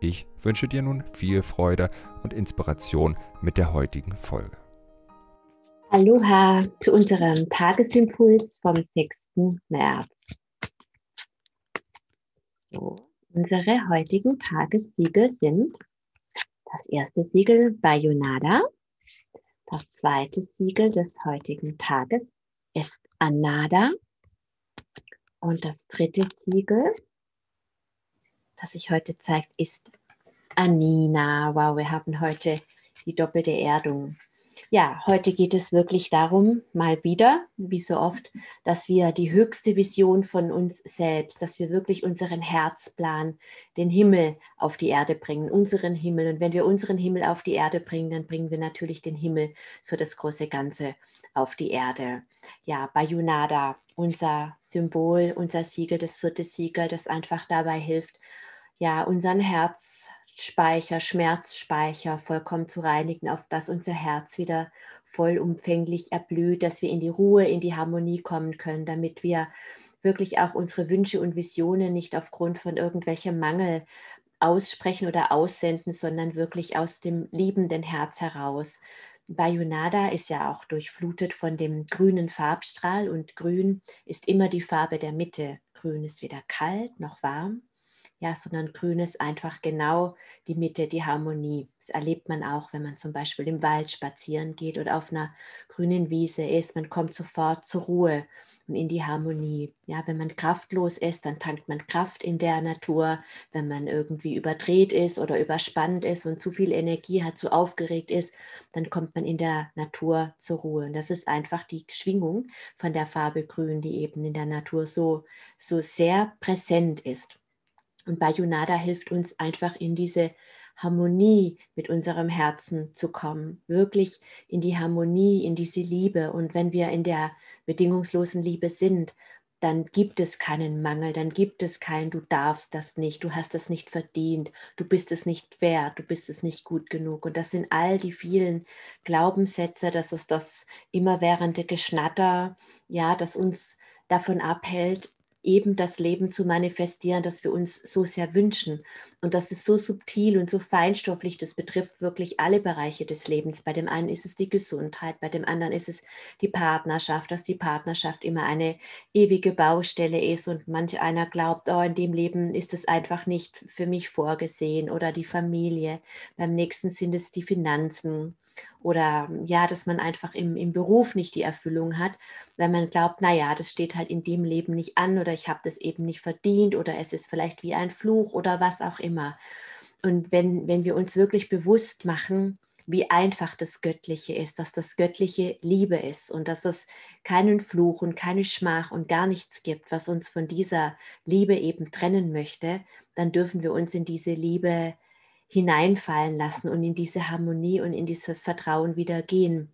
Ich wünsche dir nun viel Freude und Inspiration mit der heutigen Folge. Aloha zu unserem Tagesimpuls vom 6. März. So, unsere heutigen Tagessiegel sind das erste Siegel Bayonada, das zweite Siegel des heutigen Tages ist Anada und das dritte Siegel, das sich heute zeigt, ist Anina. Wow, wir haben heute die doppelte Erdung. Ja, heute geht es wirklich darum, mal wieder, wie so oft, dass wir die höchste Vision von uns selbst, dass wir wirklich unseren Herzplan, den Himmel auf die Erde bringen, unseren Himmel. Und wenn wir unseren Himmel auf die Erde bringen, dann bringen wir natürlich den Himmel für das große Ganze auf die Erde. Ja, Bayunada, unser Symbol, unser Siegel, das vierte Siegel, das einfach dabei hilft, ja, unseren Herz Speicher, Schmerzspeicher vollkommen zu reinigen, auf dass unser Herz wieder vollumfänglich erblüht, dass wir in die Ruhe, in die Harmonie kommen können, damit wir wirklich auch unsere Wünsche und Visionen nicht aufgrund von irgendwelchem Mangel aussprechen oder aussenden, sondern wirklich aus dem liebenden Herz heraus. Bayonada ist ja auch durchflutet von dem grünen Farbstrahl und grün ist immer die Farbe der Mitte. Grün ist weder kalt noch warm ja, sondern grün ist einfach genau die Mitte, die Harmonie. Das erlebt man auch, wenn man zum Beispiel im Wald spazieren geht oder auf einer grünen Wiese ist. Man kommt sofort zur Ruhe und in die Harmonie. Ja, wenn man kraftlos ist, dann tankt man Kraft in der Natur. Wenn man irgendwie überdreht ist oder überspannt ist und zu viel Energie hat, zu aufgeregt ist, dann kommt man in der Natur zur Ruhe. Und das ist einfach die Schwingung von der Farbe Grün, die eben in der Natur so, so sehr präsent ist. Und Bayonada hilft uns einfach in diese Harmonie mit unserem Herzen zu kommen, wirklich in die Harmonie, in diese Liebe. Und wenn wir in der bedingungslosen Liebe sind, dann gibt es keinen Mangel, dann gibt es kein, du darfst das nicht, du hast das nicht verdient, du bist es nicht wert, du bist es nicht gut genug. Und das sind all die vielen Glaubenssätze, das ist das immerwährende Geschnatter, ja, das uns davon abhält, eben das Leben zu manifestieren, das wir uns so sehr wünschen. Und das ist so subtil und so feinstofflich, das betrifft wirklich alle Bereiche des Lebens. Bei dem einen ist es die Gesundheit, bei dem anderen ist es die Partnerschaft, dass die Partnerschaft immer eine ewige Baustelle ist und manch einer glaubt, oh, in dem Leben ist es einfach nicht für mich vorgesehen oder die Familie. Beim nächsten sind es die Finanzen oder ja, dass man einfach im, im Beruf nicht die Erfüllung hat, weil man glaubt, naja, das steht halt in dem Leben nicht an oder ich habe das eben nicht verdient oder es ist vielleicht wie ein Fluch oder was auch immer. Und wenn, wenn wir uns wirklich bewusst machen, wie einfach das Göttliche ist, dass das Göttliche Liebe ist und dass es keinen Fluch und keine Schmach und gar nichts gibt, was uns von dieser Liebe eben trennen möchte, dann dürfen wir uns in diese Liebe hineinfallen lassen und in diese Harmonie und in dieses Vertrauen wieder gehen.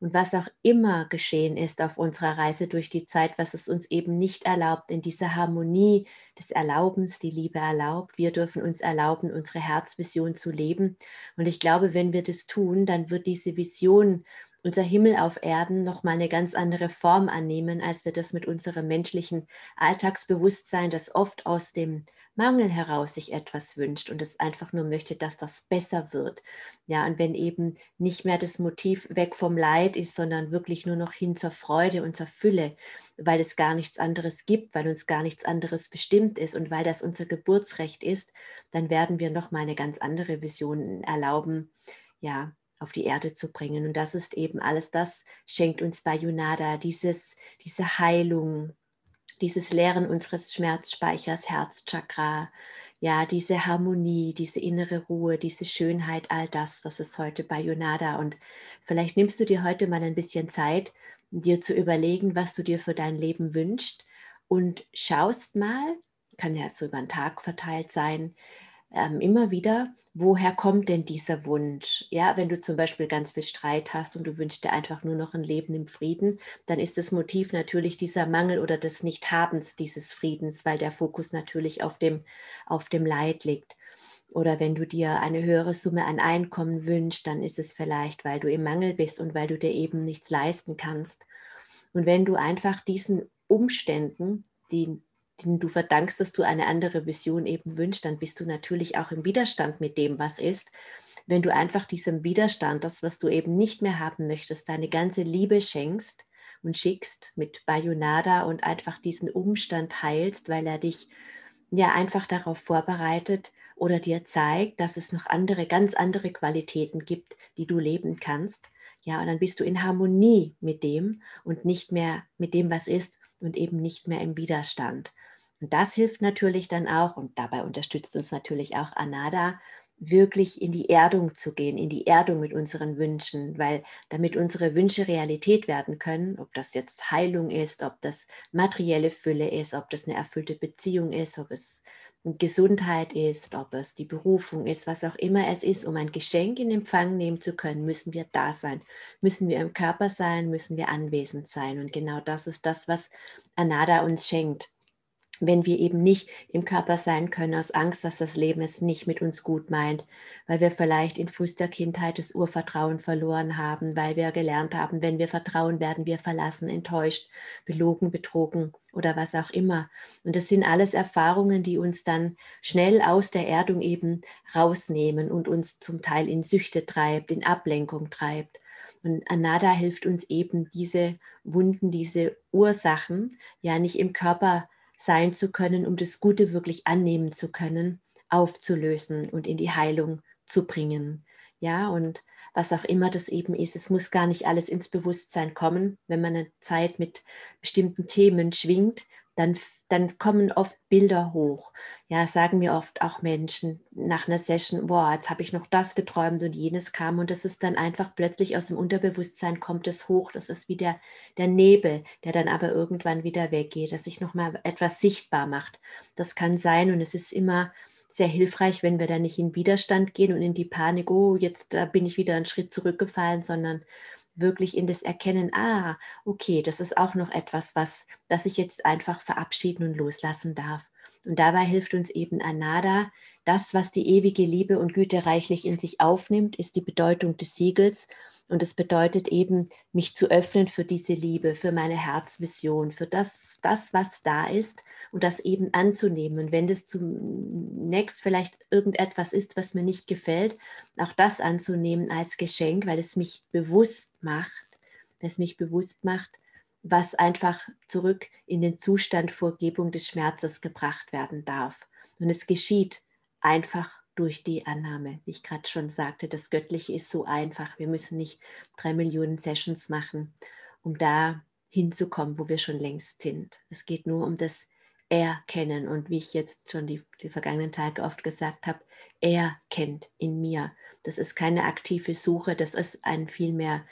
Und was auch immer geschehen ist auf unserer Reise durch die Zeit, was es uns eben nicht erlaubt, in dieser Harmonie des Erlaubens, die Liebe erlaubt. Wir dürfen uns erlauben, unsere Herzvision zu leben. Und ich glaube, wenn wir das tun, dann wird diese Vision unser Himmel auf Erden nochmal eine ganz andere Form annehmen, als wir das mit unserem menschlichen Alltagsbewusstsein, das oft aus dem Mangel heraus sich etwas wünscht und es einfach nur möchte, dass das besser wird. Ja, und wenn eben nicht mehr das Motiv weg vom Leid ist, sondern wirklich nur noch hin zur Freude und zur Fülle, weil es gar nichts anderes gibt, weil uns gar nichts anderes bestimmt ist und weil das unser Geburtsrecht ist, dann werden wir nochmal eine ganz andere Vision erlauben, ja, auf die Erde zu bringen. Und das ist eben alles das, schenkt uns Bayunada, dieses, diese Heilung, dieses Leeren unseres Schmerzspeichers, Herzchakra, ja, diese Harmonie, diese innere Ruhe, diese Schönheit, all das, das ist heute bei Yonada. Und vielleicht nimmst du dir heute mal ein bisschen Zeit, dir zu überlegen, was du dir für dein Leben wünschst und schaust mal, kann ja so über den Tag verteilt sein, ähm, immer wieder, woher kommt denn dieser Wunsch? Ja, wenn du zum Beispiel ganz viel Streit hast und du wünschst dir einfach nur noch ein Leben im Frieden, dann ist das Motiv natürlich dieser Mangel oder des Nichthabens dieses Friedens, weil der Fokus natürlich auf dem, auf dem Leid liegt. Oder wenn du dir eine höhere Summe an Einkommen wünschst, dann ist es vielleicht, weil du im Mangel bist und weil du dir eben nichts leisten kannst. Und wenn du einfach diesen Umständen, die denen du verdankst, dass du eine andere Vision eben wünschst, dann bist du natürlich auch im Widerstand mit dem, was ist. Wenn du einfach diesem Widerstand, das, was du eben nicht mehr haben möchtest, deine ganze Liebe schenkst und schickst mit Bayonada und einfach diesen Umstand heilst, weil er dich ja einfach darauf vorbereitet oder dir zeigt, dass es noch andere, ganz andere Qualitäten gibt, die du leben kannst. Ja, und dann bist du in Harmonie mit dem und nicht mehr mit dem, was ist und eben nicht mehr im Widerstand. Und das hilft natürlich dann auch, und dabei unterstützt uns natürlich auch Anada, wirklich in die Erdung zu gehen, in die Erdung mit unseren Wünschen, weil damit unsere Wünsche Realität werden können, ob das jetzt Heilung ist, ob das materielle Fülle ist, ob das eine erfüllte Beziehung ist, ob es Gesundheit ist, ob es die Berufung ist, was auch immer es ist, um ein Geschenk in Empfang nehmen zu können, müssen wir da sein, müssen wir im Körper sein, müssen wir anwesend sein. Und genau das ist das, was Anada uns schenkt wenn wir eben nicht im Körper sein können, aus Angst, dass das Leben es nicht mit uns gut meint, weil wir vielleicht in frühester Kindheit das Urvertrauen verloren haben, weil wir gelernt haben, wenn wir vertrauen, werden wir verlassen, enttäuscht, belogen, betrogen oder was auch immer. Und das sind alles Erfahrungen, die uns dann schnell aus der Erdung eben rausnehmen und uns zum Teil in Süchte treibt, in Ablenkung treibt. Und Anada hilft uns eben, diese Wunden, diese Ursachen ja nicht im Körper zu sein zu können, um das Gute wirklich annehmen zu können, aufzulösen und in die Heilung zu bringen. Ja, und was auch immer das eben ist, es muss gar nicht alles ins Bewusstsein kommen. Wenn man eine Zeit mit bestimmten Themen schwingt, dann, dann kommen oft Bilder hoch. Ja, sagen mir oft auch Menschen nach einer Session, boah, jetzt habe ich noch das geträumt und jenes kam und das ist dann einfach plötzlich aus dem Unterbewusstsein kommt es hoch. Das ist wie der, der Nebel, der dann aber irgendwann wieder weggeht, dass sich nochmal etwas sichtbar macht. Das kann sein und es ist immer sehr hilfreich, wenn wir da nicht in Widerstand gehen und in die Panik, oh, jetzt äh, bin ich wieder einen Schritt zurückgefallen, sondern wirklich in das Erkennen, ah, okay, das ist auch noch etwas, was, das ich jetzt einfach verabschieden und loslassen darf. Und dabei hilft uns eben Anada, das, was die ewige Liebe und Güte reichlich in sich aufnimmt, ist die Bedeutung des Siegels. Und es bedeutet eben, mich zu öffnen für diese Liebe, für meine Herzvision, für das, das, was da ist und das eben anzunehmen. Und wenn das zunächst vielleicht irgendetwas ist, was mir nicht gefällt, auch das anzunehmen als Geschenk, weil es mich bewusst macht, es mich bewusst macht, was einfach zurück in den Zustand Vorgebung des Schmerzes gebracht werden darf. Und es geschieht einfach durch die Annahme. Wie ich gerade schon sagte, das Göttliche ist so einfach. Wir müssen nicht drei Millionen Sessions machen, um da hinzukommen, wo wir schon längst sind. Es geht nur um das Erkennen. Und wie ich jetzt schon die, die vergangenen Tage oft gesagt habe, er kennt in mir. Das ist keine aktive Suche, das ist ein vielmehr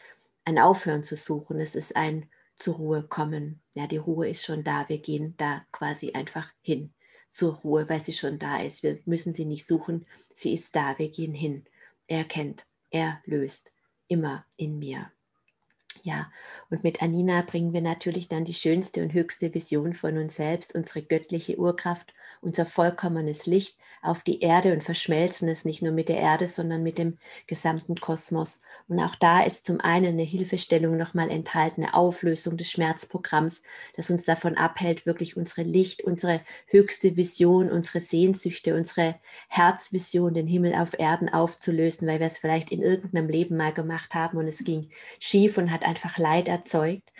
ein Aufhören zu suchen. Es ist ein zur Ruhe kommen. Ja, die Ruhe ist schon da. Wir gehen da quasi einfach hin zur Ruhe, weil sie schon da ist. Wir müssen sie nicht suchen. Sie ist da. Wir gehen hin. Er kennt. Er löst. Immer in mir. Ja, und mit Anina bringen wir natürlich dann die schönste und höchste Vision von uns selbst, unsere göttliche Urkraft, unser vollkommenes Licht auf die Erde und verschmelzen es nicht nur mit der Erde, sondern mit dem gesamten Kosmos. Und auch da ist zum einen eine Hilfestellung nochmal enthalten, eine Auflösung des Schmerzprogramms, das uns davon abhält, wirklich unsere Licht, unsere höchste Vision, unsere Sehnsüchte, unsere Herzvision, den Himmel auf Erden aufzulösen, weil wir es vielleicht in irgendeinem Leben mal gemacht haben und es ging schief und hat einfach Leid erzeugt.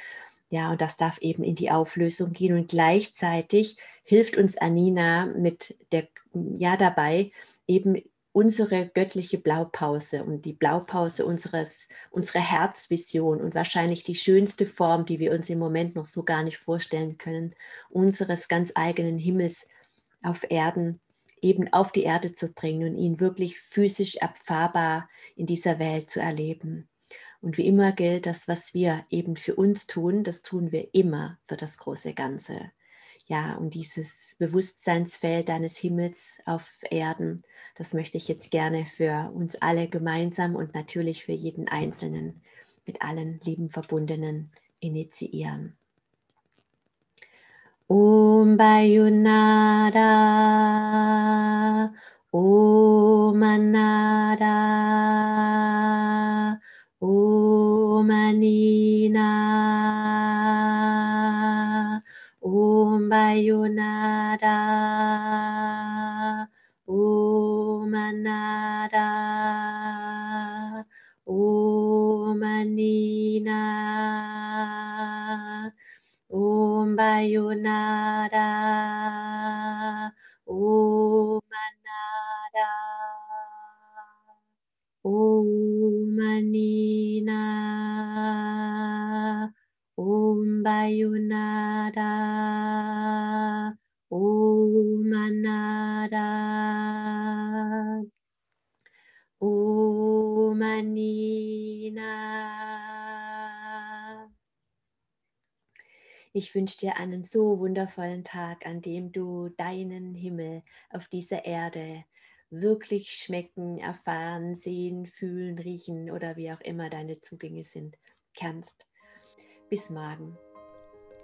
Ja, und das darf eben in die Auflösung gehen. Und gleichzeitig hilft uns Anina mit der ja dabei, eben unsere göttliche Blaupause und die Blaupause unseres, unserer Herzvision und wahrscheinlich die schönste Form, die wir uns im Moment noch so gar nicht vorstellen können, unseres ganz eigenen Himmels auf Erden eben auf die Erde zu bringen und ihn wirklich physisch erfahrbar in dieser Welt zu erleben. Und wie immer gilt, das, was wir eben für uns tun, das tun wir immer für das große Ganze ja, um dieses Bewusstseinsfeld deines Himmels auf Erden, Das möchte ich jetzt gerne für uns alle gemeinsam und natürlich für jeden Einzelnen mit allen lieben Verbundenen initiieren. Om Bayunada, Om Anada, Om Anina, Om Bayunada, Om Anada, Om Anina, Om Bayunada, Om Anada, Om Anina, Om Bayunada, Om Anina. Ich wünsche dir einen so wundervollen Tag, an dem du deinen Himmel auf dieser Erde wirklich schmecken, erfahren, sehen, fühlen, riechen oder wie auch immer deine Zugänge sind, kannst. Bis morgen.